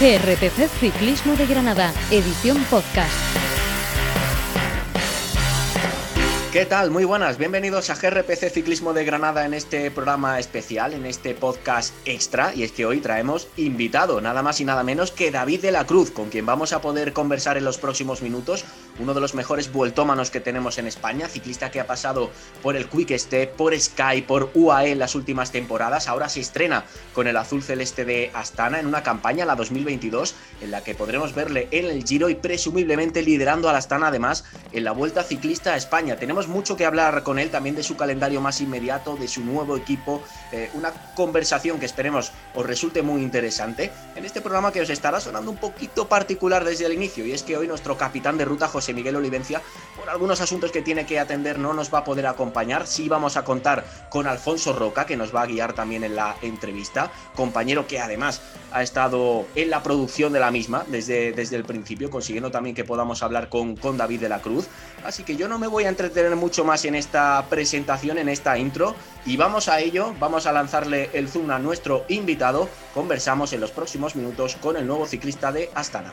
GRPC Ciclismo de Granada, edición podcast. ¿Qué tal? Muy buenas, bienvenidos a GRPC Ciclismo de Granada en este programa especial, en este podcast extra. Y es que hoy traemos invitado, nada más y nada menos que David de la Cruz, con quien vamos a poder conversar en los próximos minutos. Uno de los mejores vueltómanos que tenemos en España, ciclista que ha pasado por el Quick Step, por Sky, por UAE en las últimas temporadas. Ahora se estrena con el azul celeste de Astana en una campaña, la 2022, en la que podremos verle en el Giro y presumiblemente liderando al Astana además en la Vuelta Ciclista a España. Tenemos mucho que hablar con él, también de su calendario más inmediato, de su nuevo equipo, eh, una conversación que esperemos os resulte muy interesante en este programa que os estará sonando un poquito particular desde el inicio, y es que hoy nuestro capitán de ruta, José Miguel Olivencia, por algunos asuntos que tiene que atender, no nos va a poder acompañar. Sí vamos a contar con Alfonso Roca, que nos va a guiar también en la entrevista, compañero que además ha estado en la producción de la misma desde, desde el principio, consiguiendo también que podamos hablar con, con David de la Cruz. Así que yo no me voy a entretener mucho más en esta presentación, en esta intro. Y vamos a ello, vamos a lanzarle el zoom a nuestro invitado. Conversamos en los próximos minutos con el nuevo ciclista de Astana.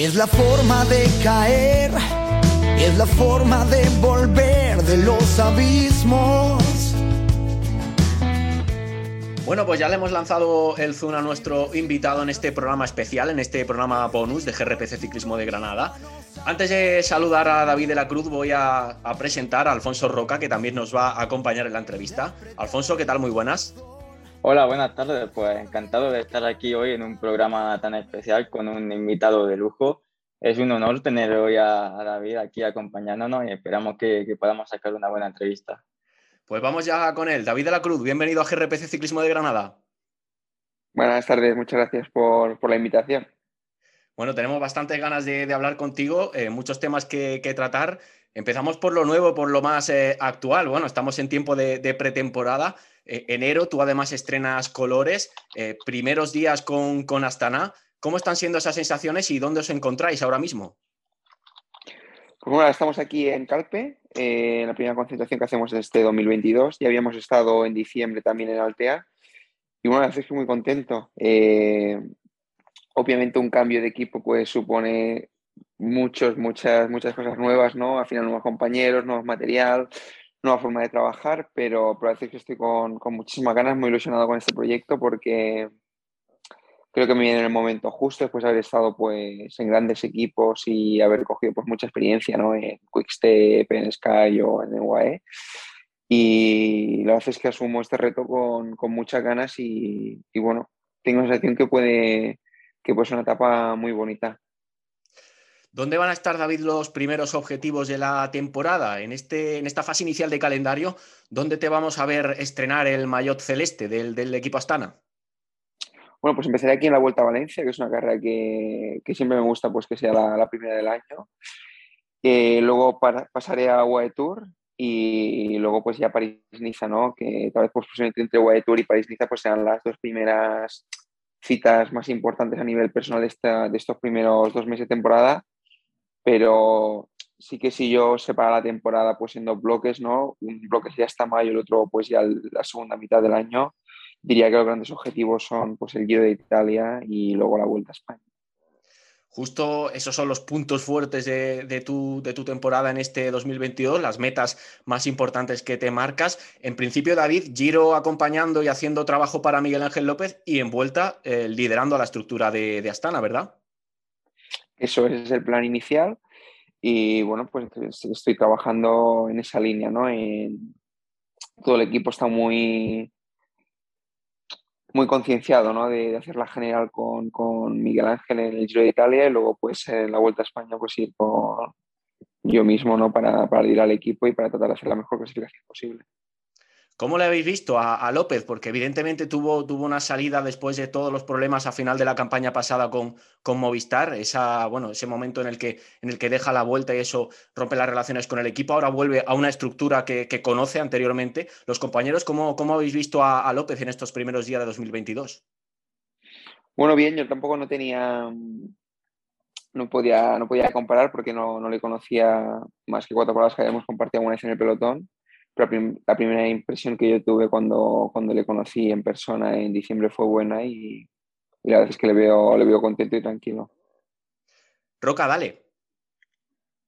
Es la forma de caer, es la forma de volver de los abismos. Bueno, pues ya le hemos lanzado el zoom a nuestro invitado en este programa especial, en este programa bonus de GRPC Ciclismo de Granada. Antes de saludar a David de la Cruz, voy a, a presentar a Alfonso Roca, que también nos va a acompañar en la entrevista. Alfonso, ¿qué tal? Muy buenas. Hola, buenas tardes. Pues encantado de estar aquí hoy en un programa tan especial con un invitado de lujo. Es un honor tener hoy a, David aquí acompañándonos y esperamos que, podamos sacar una buena entrevista. Pues vamos ya con él. David de la Cruz, bienvenido a GRPC Ciclismo de Granada. Buenas tardes, muchas gracias por, la invitación. Bueno, tenemos bastantes ganas de, hablar contigo, eh, muchos temas que, tratar. Empezamos por lo nuevo, por lo más eh, actual. Bueno, estamos en tiempo de pretemporada eh, enero tú además estrenas Colores, eh, primeros días con, con, Astana. ¿Cómo están siendo esas sensaciones y dónde os encontráis ahora mismo? Pues bueno, estamos aquí en Calpe, eh, en la primera concentración que hacemos este 2022. Ya habíamos estado en diciembre también en Altea. Y bueno, la verdad es que muy contento. obviamente un cambio de equipo pues supone muchos, muchas, muchas cosas nuevas, ¿no? Al final nuevos compañeros, nuevo material, nueva forma de trabajar, pero, pero que estoy con, con, muchísimas ganas, muy ilusionado con este proyecto porque creo que me viene en el momento justo después de haber estado pues, en grandes equipos y haber cogido pues, mucha experiencia ¿no? en Quickstep, en Sky o en UAE. Y la verdad es que asumo este reto con, con muchas ganas y, y, bueno, tengo la sensación que puede, que puede ser una etapa muy bonita. ¿Dónde van a estar, David, los primeros objetivos de la temporada? En, este, en esta fase inicial de calendario, ¿dónde te vamos a ver estrenar el maillot celeste del, equipo Astana? Bueno, pues empezaré aquí en la Vuelta a Valencia, que es una carrera que, siempre me gusta pues, que sea la, primera del año. Eh, luego pasaré a UAE Tour y luego pues ya París-Niza, ¿no? Que tal vez pues, entre UAE Tour y París-Niza pues sean las dos primeras citas más importantes a nivel personal de, de estos primeros dos meses de temporada pero sí que si yo separa la temporada pues en dos bloques, ¿no? Un bloque ya hasta mayo, el otro pues ya la segunda mitad del año, diría que los grandes objetivos son pues el Giro de Italia y luego la Vuelta a España. Justo esos son los puntos fuertes de, tu, de, tu, temporada en este 2022, las metas más importantes que te marcas. En principio, David, Giro acompañando y haciendo trabajo para Miguel Ángel López y en vuelta eh, liderando a la estructura de, de, Astana, ¿verdad? Eso es el plan inicial y bueno, pues estoy trabajando en esa línea, ¿no? Todo el equipo está muy, muy concienciado ¿no? de, hacer la general con, con, Miguel Ángel en el Giro de Italia y luego pues en la Vuelta a España pues ir con yo mismo ¿no? para, para ir al equipo y para tratar de hacer la mejor clasificación posible. ¿Cómo le habéis visto a, López? Porque evidentemente tuvo, tuvo, una salida después de todos los problemas a final de la campaña pasada con, con Movistar, esa, bueno, ese momento en el, que, en el que deja la vuelta y eso rompe las relaciones con el equipo. Ahora vuelve a una estructura que, conoce anteriormente. Los compañeros, ¿cómo, cómo habéis visto a, López en estos primeros días de 2022? Bueno, bien, yo tampoco no tenía, no podía, no podía comparar porque no, no le conocía más que cuatro palabras que habíamos compartido una vez en el pelotón la, primera impresión que yo tuve cuando, cuando le conocí en persona en diciembre fue buena y, la verdad es que le veo, le veo contento y tranquilo. Roca, dale.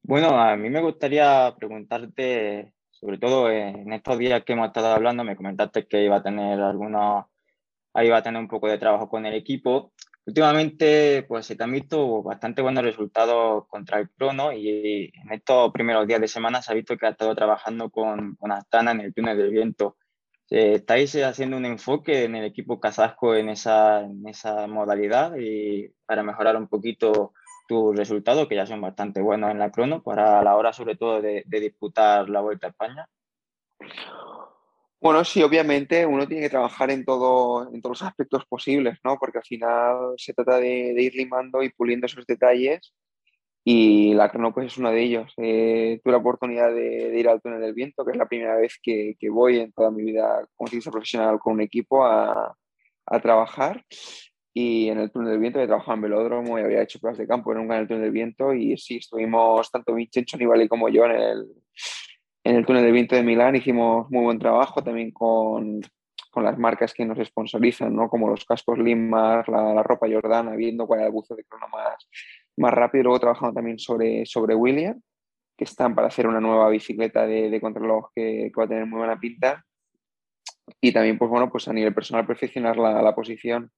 Bueno, a mí me gustaría preguntarte, sobre todo en estos días que hemos estado hablando, me comentaste que iba a tener algunos, iba a tener un poco de trabajo con el equipo Últimamente, pues se te han visto bastante buenos resultados contra el Crono y en estos primeros días de semana se ha visto que ha estado trabajando con, con Astana en el túnel del viento. ¿Estáis haciendo un enfoque en el equipo casasco en esa, en esa modalidad y para mejorar un poquito tus resultados, que ya son bastante buenos en la crono, para la hora sobre todo de, de disputar la Vuelta a España? Bueno, sí, obviamente uno tiene que trabajar en, todo, en todos los aspectos posibles, ¿no? Porque al final se trata de, ir limando y puliendo esos detalles y la crono pues es uno de ellos. Eh, tuve la oportunidad de, ir al túnel del viento, que es la primera vez que, voy en toda mi vida como ciclista profesional con un equipo a, a, trabajar. Y en el túnel del viento he trabajado en velódromo y había hecho pruebas de campo nunca en el túnel del viento y sí, estuvimos tanto Vincenzo Nibali como yo en el, en el túnel de viento de Milán hicimos muy buen trabajo también con, con las marcas que nos sponsorizan, ¿no? como los cascos Limar, la, ropa Jordana, viendo cuál era el buzo de crono más, más rápido. Luego trabajando también sobre, sobre William, que están para hacer una nueva bicicleta de, de contrarreloj que, que, va a tener muy buena pinta. Y también, pues bueno, pues a nivel personal perfeccionar la, la posición.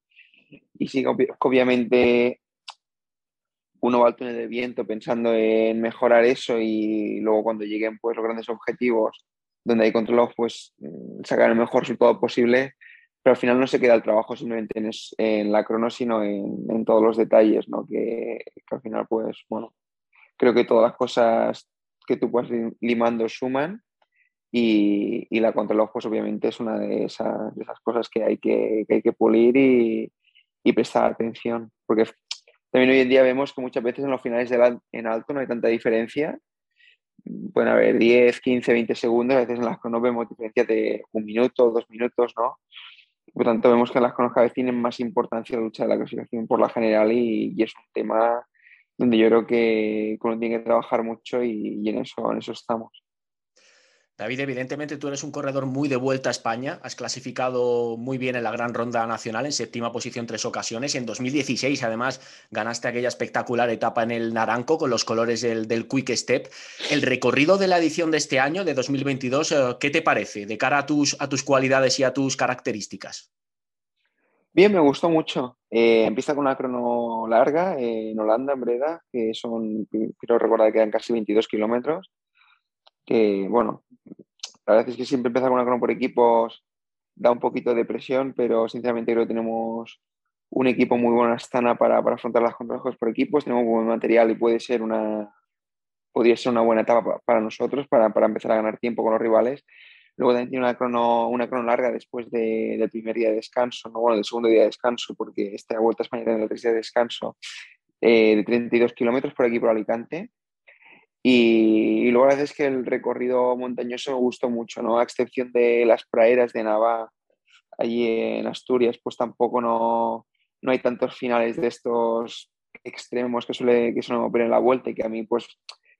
Y sí, obviamente uno va al túnel de viento pensando en mejorar eso y luego cuando lleguen pues los grandes objetivos donde hay controlados pues mm, sacar el mejor resultado posible pero al final no se queda el trabajo simplemente en, la crono sino en, todos los detalles ¿no? que, al final pues bueno creo que todas las cosas que tú puedes limando suman y, y la contraloj pues obviamente es una de esas, cosas que hay que, que hay que pulir y, y prestar atención porque también hoy en día vemos que muchas veces en los finales de en alto no hay tanta diferencia. Pueden haber 10, 15, 20 segundos, a veces en las que no vemos diferencias de un minuto, dos minutos, ¿no? Por tanto, vemos que en las cada vez tienen más importancia la lucha de la clasificación por la general y, es un tema donde yo creo que uno tiene que trabajar mucho y, y en, eso, en eso estamos. David, evidentemente tú eres un corredor muy de vuelta a España, has clasificado muy bien en la gran ronda nacional, en séptima posición tres ocasiones, en 2016 además ganaste aquella espectacular etapa en el Naranco con los colores del, Quick Step. El recorrido de la edición de este año, de 2022, eh, ¿qué te parece de cara a tus, a tus cualidades y a tus características? Bien, me gustó mucho. Eh, empieza con una crono larga en Holanda, en Breda, que son, quiero recordar que eran casi 22 kilómetros que, bueno, la verdad es que siempre empezar con una crono por equipos da un poquito de presión, pero sinceramente creo que tenemos un equipo muy bueno Astana para, para afrontar las contrarreloj por equipos, tenemos buen material y puede ser una, podría ser una buena etapa para nosotros para, para, empezar a ganar tiempo con los rivales. Luego también tiene una crono, una crono larga después de, del primer día de descanso, ¿no? bueno, del segundo día de descanso, porque esta Vuelta a España tiene el tercer día de descanso eh, de 32 kilómetros por aquí por Alicante. Y, luego la verdad es que el recorrido montañoso me gustó mucho, ¿no? A excepción de las praderas de Nava, allí en Asturias, pues tampoco no, no hay tantos finales de estos extremos que suele, que suelen operar en la vuelta y que a mí pues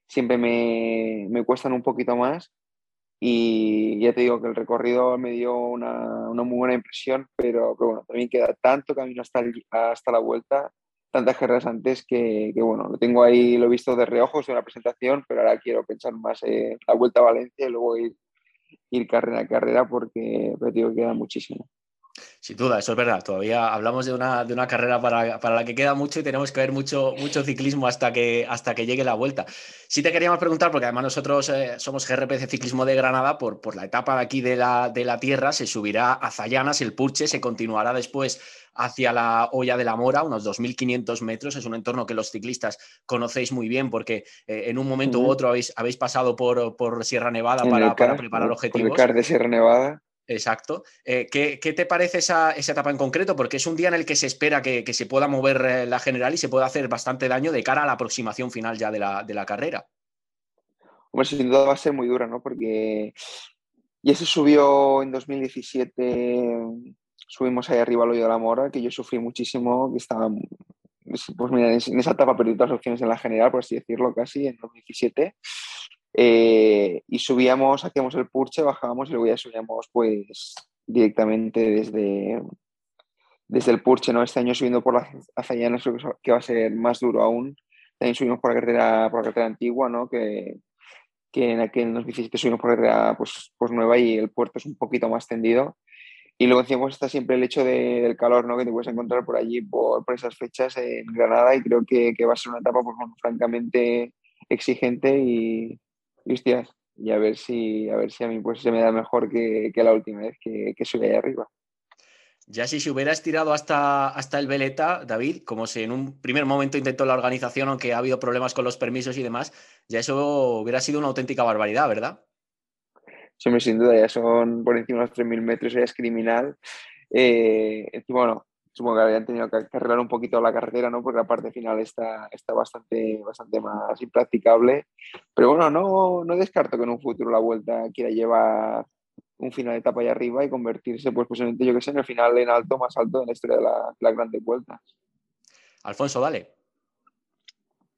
siempre me, me cuestan un poquito más. Y ya te digo que el recorrido me dio una, una muy buena impresión, pero, pero, bueno, también queda tanto camino hasta, hasta la vuelta, tantas carreras antes que, bueno, lo tengo ahí, lo he visto de reojo en la presentación, pero ahora quiero pensar más en la vuelta a Valencia y luego ir, ir carrera a carrera porque, digo, queda muchísimo. Sin duda, eso es verdad. Todavía hablamos de una, de una carrera para, para, la que queda mucho y tenemos que ver mucho, mucho ciclismo hasta que, hasta que llegue la vuelta. Sí te queríamos preguntar, porque además nosotros eh, somos GRPC Ciclismo de Granada, por, por la etapa de aquí de la, de la tierra, se subirá a Zayanas, el Purche, se continuará después hacia la Olla de la Mora, unos 2.500 metros. Es un entorno que los ciclistas conocéis muy bien porque eh, en un momento u otro habéis, habéis pasado por, por Sierra Nevada para, para, preparar objetivos. Por el de Sierra Nevada. Exacto. Eh, ¿qué, ¿qué, te parece esa, esa, etapa en concreto? Porque es un día en el que se espera que, que, se pueda mover eh, la general y se pueda hacer bastante daño de cara a la aproximación final ya de la, de la carrera. Hombre, sin duda va a ser muy dura, ¿no? Porque ya se subió en 2017, subimos ahí arriba al hoyo de la mora, que yo sufrí muchísimo, que estaba, pues mira, en esa etapa perdí todas las opciones en la general, por así decirlo, casi, en 2017. Eh, y subíamos, hacíamos el purche, bajábamos y luego ya subíamos pues directamente desde, desde el purche, ¿no? Este año subiendo por la Azallanas creo que va a ser más duro aún. También subimos por la carretera, por la carretera antigua, ¿no? Que, que en aquel 2017 subimos por la carretera pues, pues nueva y el puerto es un poquito más tendido. Y luego encima está siempre el hecho de, del calor, ¿no? Que te puedes encontrar por allí por, por esas fechas en Granada y creo que, que, va a ser una etapa pues, bueno, francamente exigente y hostias, y a ver si, a ver si a mí pues se me da mejor que, que la última vez que, que subí ahí arriba. Ya si se hubiera estirado hasta, hasta el Veleta, David, como si en un primer momento intentó la organización, aunque ha habido problemas con los permisos y demás, ya eso hubiera sido una auténtica barbaridad, ¿verdad? Sí, sin duda, ya son por encima de los 3.000 metros, ya es criminal. Eh, bueno, supongo que habían tenido que arreglar un poquito la carretera, ¿no? Porque la parte final está, está bastante, bastante más impracticable. Pero bueno, no, no descarto que en un futuro la vuelta quiera llevar un final de etapa allá arriba y convertirse, pues posiblemente, yo que sé, en el final en alto, más alto en la historia de la, la grande vuelta. Alfonso, dale.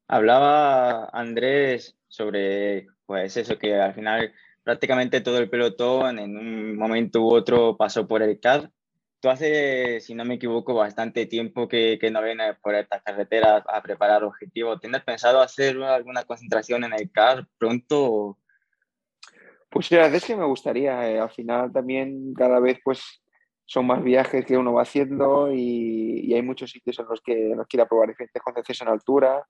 Hablaba Andrés sobre, pues eso, que al final prácticamente todo el pelotón en un momento u otro pasó por el CAD Tú hace, si no me equivoco, bastante tiempo que, que no vienes por estas carreteras a preparar objetivos. ¿Tienes pensado hacer alguna concentración en el CAR pronto? Pues la verdad es que me gustaría. Eh, al final también cada vez pues son más viajes que uno va haciendo y, y hay muchos sitios en los que nos quiere probar diferentes concepciones en altura.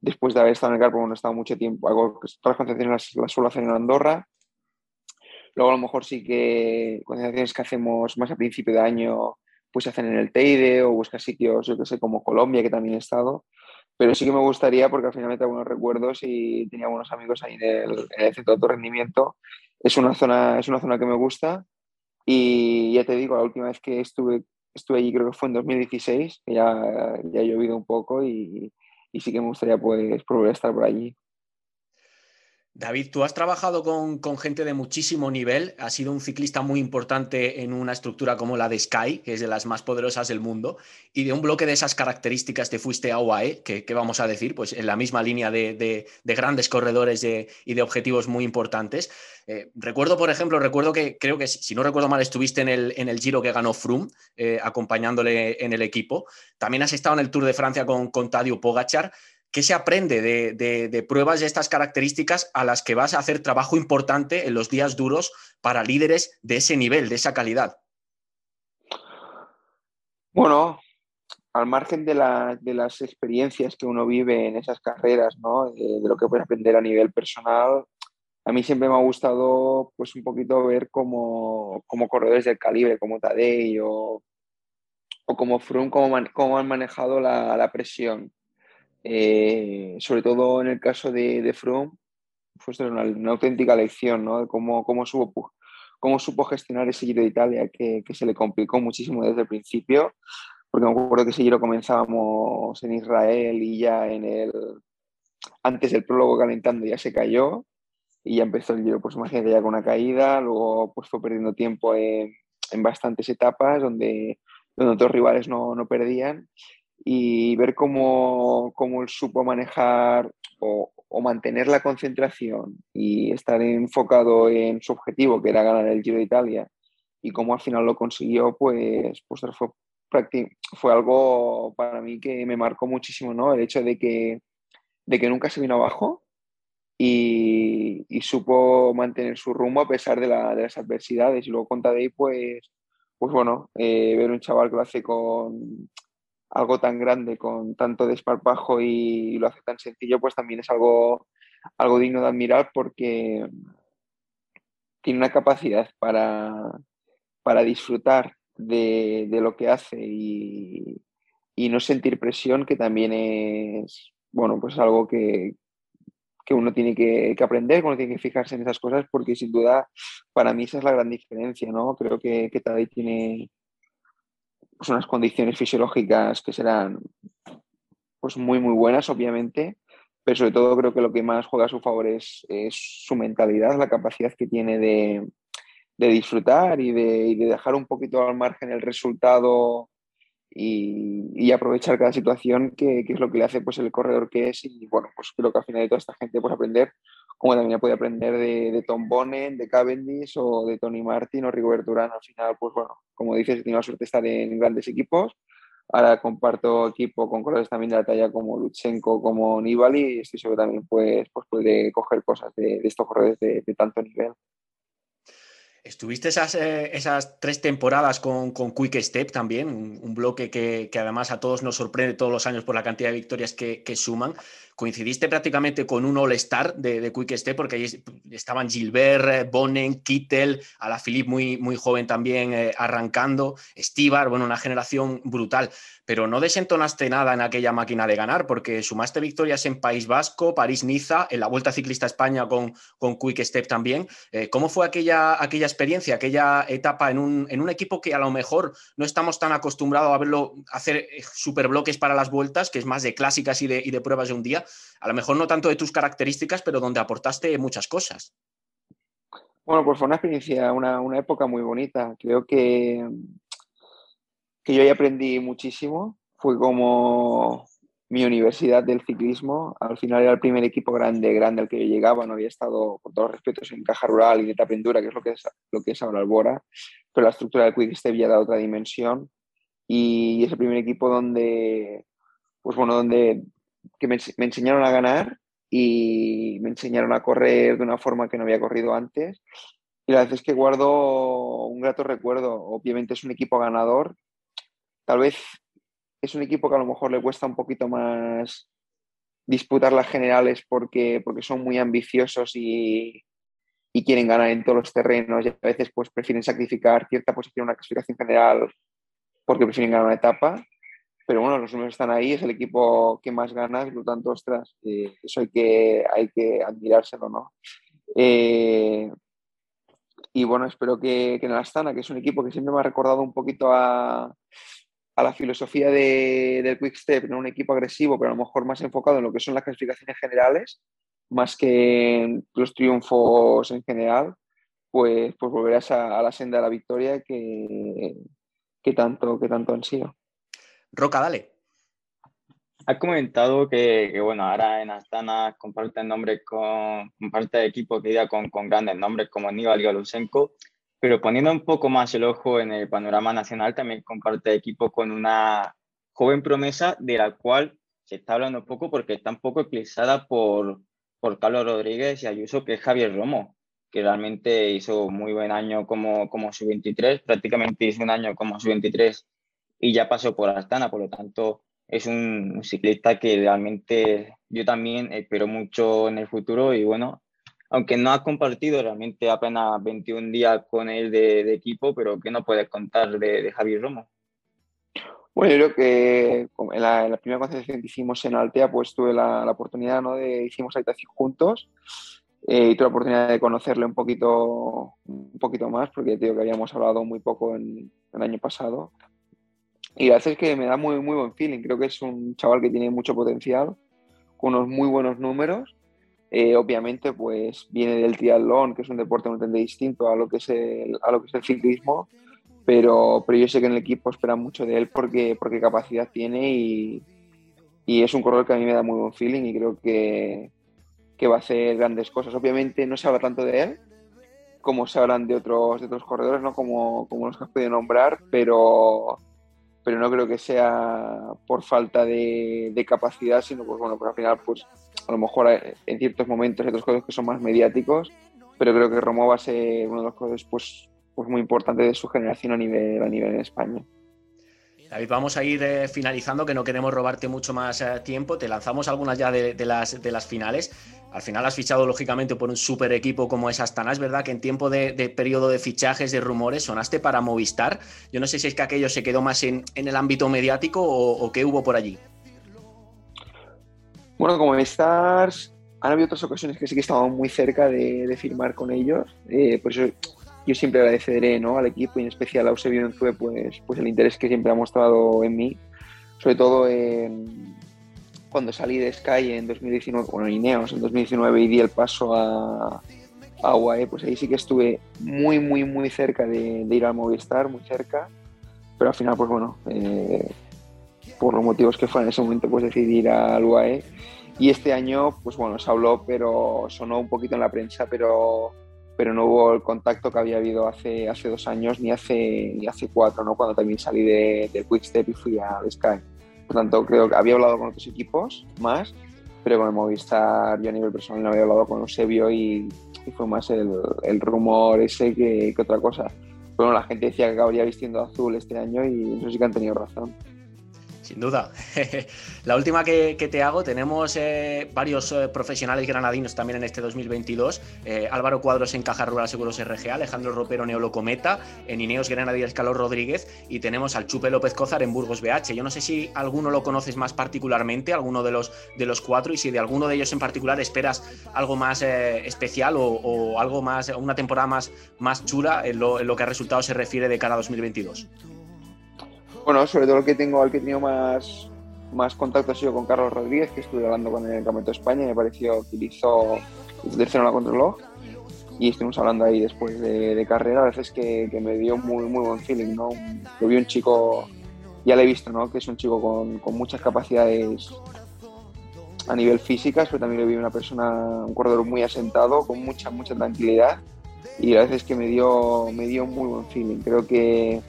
Después de haber estado en el CAR, porque no he estado mucho tiempo, hago, todas las concepciones las, las suelo hacer en Andorra Luego a lo mejor sí que concentraciones que hacemos más a principio de año, pues se hacen en el Teide o buscar sitios, yo que sé, como Colombia, que también he estado. Pero sí que me gustaría porque al final me buenos recuerdos y tenía buenos amigos ahí en el, en el centro de alto rendimiento. Es una, zona, es una zona que me gusta y ya te digo, la última vez que estuve, estuve allí creo que fue en 2016, que ya, ya ha llovido un poco y, y sí que me gustaría pues volver a estar por allí. David, tú has trabajado con, gente de muchísimo nivel, has sido un ciclista muy importante en una estructura como la de Sky, que es de las más poderosas del mundo, y de un bloque de esas características te fuiste a UAE, que, que vamos a decir, pues en la misma línea de, de, de grandes corredores y de objetivos muy importantes. Eh, recuerdo, por ejemplo, recuerdo que creo que, si no recuerdo mal, estuviste en el, Giro que ganó Froome, eh, acompañándole en el equipo. También has estado en el Tour de Francia con, con Tadeo Pogachar. ¿Qué se aprende de, pruebas de estas características a las que vas a hacer trabajo importante en los días duros para líderes de ese nivel, de esa calidad? Bueno, al margen de, la, de las experiencias que uno vive en esas carreras, ¿no? de, de, lo que puedes aprender a nivel personal, a mí siempre me ha gustado pues un poquito ver cómo, corredores del calibre, como Tadej o, como Froome, cómo, cómo han manejado la presión eh, sobre todo en el caso de, de Froome, fue una, una, auténtica lección, ¿no? Cómo, cómo, supo, cómo supo gestionar ese Giro de Italia que, que, se le complicó muchísimo desde el principio, porque me acuerdo que ese Giro comenzábamos en Israel y ya en el... Antes del prólogo calentando ya se cayó y ya empezó el Giro, pues imagínate ya con una caída, luego pues fue perdiendo tiempo en, en bastantes etapas donde, donde otros rivales no, no perdían y ver cómo, cómo él supo manejar o, o, mantener la concentración y estar enfocado en su objetivo, que era ganar el Giro de Italia, y cómo al final lo consiguió, pues, pues fue, fue algo para mí que me marcó muchísimo, ¿no? El hecho de que, de que nunca se vino abajo y, y supo mantener su rumbo a pesar de, la, de, las adversidades. Y luego con Tadej, pues, pues bueno, eh, ver un chaval que lo hace con algo tan grande, con tanto desparpajo y, lo hace tan sencillo, pues también es algo, algo digno de admirar porque tiene una capacidad para, para disfrutar de, lo que hace y, y, no sentir presión, que también es, bueno, pues algo que, que uno tiene que, que, aprender, uno tiene que fijarse en esas cosas, porque sin duda para mí esa es la gran diferencia, ¿no? Creo que, que Tadej tiene pues, unas condiciones fisiológicas que serán pues muy, muy buenas, obviamente, pero sobre todo creo que lo que más juega a su favor es, su mentalidad, la capacidad que tiene de, de disfrutar y de, dejar un poquito al margen el resultado y, aprovechar cada situación, que, que, es lo que le hace pues, el corredor que es. Y bueno, pues creo que al final de toda esta gente pues aprender, como también puede aprender de, de Tom Bonnen, de Cavendish o de Tony Martin o Rigoberto Urán. Al final, pues bueno, como dices, he tenido la suerte de estar en grandes equipos. Ahora comparto equipo con corredores también de la talla como Luchenko, como Nibali, y estoy seguro también pues, pues puede coger cosas de, de estos corredores de, de tanto nivel. Estuviste esas, eh, esas, tres temporadas con, con Quick Step también, un, un bloque que, que, además a todos nos sorprende todos los años por la cantidad de victorias que, que suman. Coincidiste prácticamente con un All-Star de, Quick Step porque ahí estaban Gilbert, Bonnen, Kittel, Alaphilippe muy, muy joven también eh, arrancando, Stibar, bueno, una generación brutal pero no desentonaste nada en aquella máquina de ganar, porque sumaste victorias en País Vasco, París-Niza, en la Vuelta Ciclista España con, Quick Step también. Eh, ¿Cómo fue aquella, aquella experiencia, aquella etapa en un, en un, equipo que a lo mejor no estamos tan acostumbrados a verlo hacer eh, superbloques para las vueltas, que es más de clásicas y de, y de pruebas de un día? A lo mejor no tanto de tus características, pero donde aportaste muchas cosas. Bueno, pues fue una experiencia, una, una época muy bonita. Creo que que yo ahí aprendí muchísimo. Fue como mi universidad del ciclismo. Al final era el primer equipo grande, grande al que yo llegaba. No había estado, con todos los respetos, en Caja Rural y de Tapendura, que es lo que es, lo que es ahora Albora. Pero la estructura del Quick Step ya da otra dimensión. Y es el primer equipo donde, pues bueno, donde que me, me enseñaron a ganar y me enseñaron a correr de una forma que no había corrido antes. Y la verdad es que guardo un grato recuerdo. Obviamente es un equipo ganador, Tal vez es un equipo que a lo mejor le cuesta un poquito más disputar las generales porque, porque son muy ambiciosos y, y, quieren ganar en todos los terrenos y a veces pues prefieren sacrificar cierta posición en una clasificación general porque prefieren ganar una etapa. Pero bueno, los números están ahí, es el equipo que más gana, por lo tanto, ostras, eh, eso hay que, hay que admirárselo, ¿no? Eh, y bueno, espero que, que en el Astana, que es un equipo que siempre me ha recordado un poquito a, a la filosofía de, del Quick Step, ¿no? un equipo agresivo, pero a lo mejor más enfocado en lo que son las clasificaciones generales, más que en los triunfos en general, pues, pues volverás a, a la senda de la victoria que, que, tanto, que tanto han sido. Roca, dale. Has comentado que, que, bueno, ahora en Astana comparte nombre con, comparte equipo que ya con, con grandes nombres como Nibali o Lusenko pero poniendo un poco más el ojo en el panorama nacional, también comparte equipo con una joven promesa de la cual se está hablando poco porque está un poco eclipsada por, por Carlos Rodríguez y Ayuso, que es Javier Romo, que realmente hizo muy buen año como, como su 23, prácticamente hizo un año como su 23 y ya pasó por Astana, por lo tanto es un, ciclista que realmente yo también espero mucho en el futuro y bueno, aunque no has compartido realmente apenas 21 días con él de, de equipo, pero ¿qué nos puedes contar de, de Javier Romo? Bueno, yo creo que en la, en la, primera concentración que hicimos en Altea, pues tuve la, la oportunidad, ¿no? De, hicimos habitación juntos eh, y tuve la oportunidad de conocerle un poquito, un poquito más, porque digo que habíamos hablado muy poco en, el año pasado. Y la verdad es que me da muy, muy buen feeling. Creo que es un chaval que tiene mucho potencial, con unos muy buenos números eh, obviamente, pues viene del triatlón, que es un deporte bastante distinto a lo que es el, a lo que es el ciclismo, pero, pero yo sé que en el equipo esperan mucho de él porque, porque capacidad tiene y, y es un corredor que a mí me da muy buen feeling y creo que, que va a hacer grandes cosas. Obviamente no se habla tanto de él como se hablan de otros, de otros corredores, ¿no? como, como los que has podido nombrar, pero, pero no creo que sea por falta de, capacidad, sino pues bueno, pues al final pues a lo mejor en ciertos momentos hay otros corredores que son más mediáticos, pero creo que Romo va a ser uno de los corredores pues, pues muy importantes de su generación a nivel, a nivel en España. David, vamos a ir eh, finalizando, que no queremos robarte mucho más eh, tiempo. Te lanzamos algunas ya de, las, de las finales. Al final has fichado, lógicamente, por un super equipo como es Astana. Es verdad que en tiempo de, periodo de fichajes, de rumores, sonaste para Movistar. Yo no sé si es que aquello se quedó más en, el ámbito mediático o, qué hubo por allí. Bueno, como Movistar, han habido otras ocasiones que sí que estado muy cerca de, firmar con ellos. Eh, por eso yo siempre agradeceré ¿no? al equipo y en especial a Eusebio Enzue pues, pues el interés que siempre ha mostrado en mí, sobre todo cuando salí de Sky en 2019, bueno, Ineos en 2019 y di el paso a, a UAE, pues ahí sí que estuve muy, muy, muy cerca de, ir al Movistar, muy cerca, pero al final, pues bueno, eh, por los motivos que fue en ese momento, pues decidí ir al UAE. Y este año, pues bueno, se habló, pero sonó un poquito en la prensa, pero pero no hubo el contacto que había habido hace, hace dos años ni hace, ni hace cuatro, ¿no? cuando también salí de, de Quickstep y fui a Sky. Por tanto, creo que había hablado con otros equipos más, pero con el Movistar yo a nivel personal no había hablado con Eusebio y, y fue más el, rumor ese que, que otra cosa. Bueno, la gente decía que acabaría vistiendo azul este año y eso sí que han tenido razón. Sin duda. la última que, te hago, tenemos eh, varios eh, profesionales granadinos también en este 2022. Eh, Álvaro Cuadros en Caja Rural Seguros RG, Alejandro Ropero Neolocometa, en Ineos Granadillas Calor Rodríguez y tenemos al Chupe López Cózar en Burgos BH. Yo no sé si alguno lo conoces más particularmente, alguno de los, de los cuatro, y si de alguno de ellos en particular esperas algo más especial o, algo más, una temporada más, más chula en lo, en lo que a resultados se refiere de cara a 2022. Bueno, sobre todo el que tengo, al que he tenido más, más contacto ha sido con Carlos Rodríguez, que estuve hablando con el Campeonato de España y me pareció que hizo el tercero en la contrarreloj y estuvimos hablando ahí después de, carrera, a veces que, que, me dio muy, muy buen feeling, ¿no? Lo vi un chico, ya lo he visto, ¿no? Que es un chico con, con muchas capacidades a nivel físicas, pero también lo vi una persona, un corredor muy asentado, con mucha, mucha tranquilidad y a veces que me dio, me dio muy buen feeling. Creo que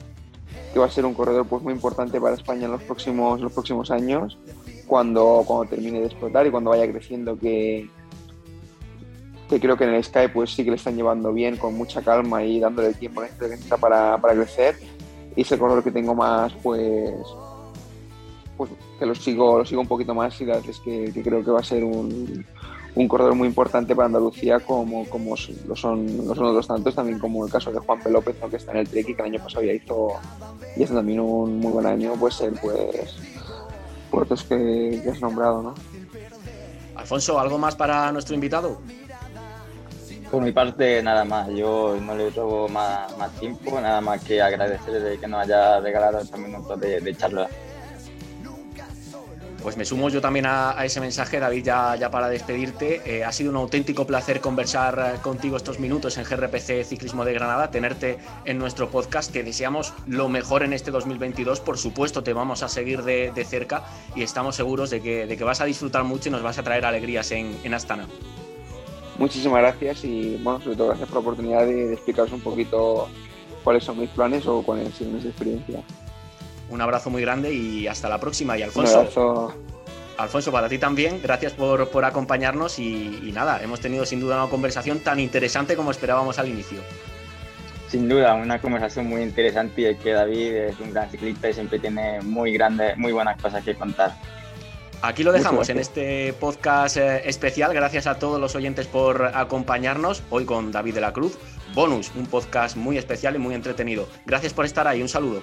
que va a ser un corredor pues, muy importante para España en los próximos, los próximos años, cuando, cuando termine de explotar y cuando vaya creciendo, que, que creo que en el Sky pues, sí que le están llevando bien, con mucha calma y dándole el tiempo necesita para, para crecer. Y ese corredor que tengo más, pues, pues que lo sigo, lo sigo un poquito más y la verdad es que, que creo que va a ser un, un corredor muy importante para Andalucía como, como lo, son, los otros tantos, también como el caso de Juan P. López, que está en el Trek y que el año pasado ya hizo, y hace también un muy buen año, pues ser pues, puertos que, que has nombrado. ¿no? Alfonso, ¿algo más para nuestro invitado? Por mi parte, nada más. Yo no le robo más, más tiempo, nada más que agradecerle que nos haya regalado estos minutos de, de charla. Pues me sumo yo también a, ese mensaje, David, ya, para despedirte. Eh, ha sido un auténtico placer conversar eh, contigo estos minutos en GRPC Ciclismo de Granada, tenerte en nuestro podcast. Te deseamos lo mejor en este 2022. Por supuesto, te vamos a seguir de, cerca y estamos seguros de que, de que, vas a disfrutar mucho y nos vas a traer alegrías en, Astana. Muchísimas gracias y, bueno, sobre todo gracias por la oportunidad de, explicaros un poquito cuáles son mis planes o cuáles han sido mis experiencias. Un abrazo muy grande y hasta la próxima. Y Alfonso. Alfonso, para ti también, gracias por, por acompañarnos y, nada, hemos tenido sin duda una conversación tan interesante como esperábamos al inicio. Sin duda, una conversación muy interesante y es que David es un gran ciclista y siempre tiene muy grandes, muy buenas cosas que contar. Aquí lo dejamos en este podcast eh, especial. Gracias a todos los oyentes por acompañarnos. Hoy con David de la Cruz. Bonus, un podcast muy especial y muy entretenido. Gracias por estar ahí. Un saludo.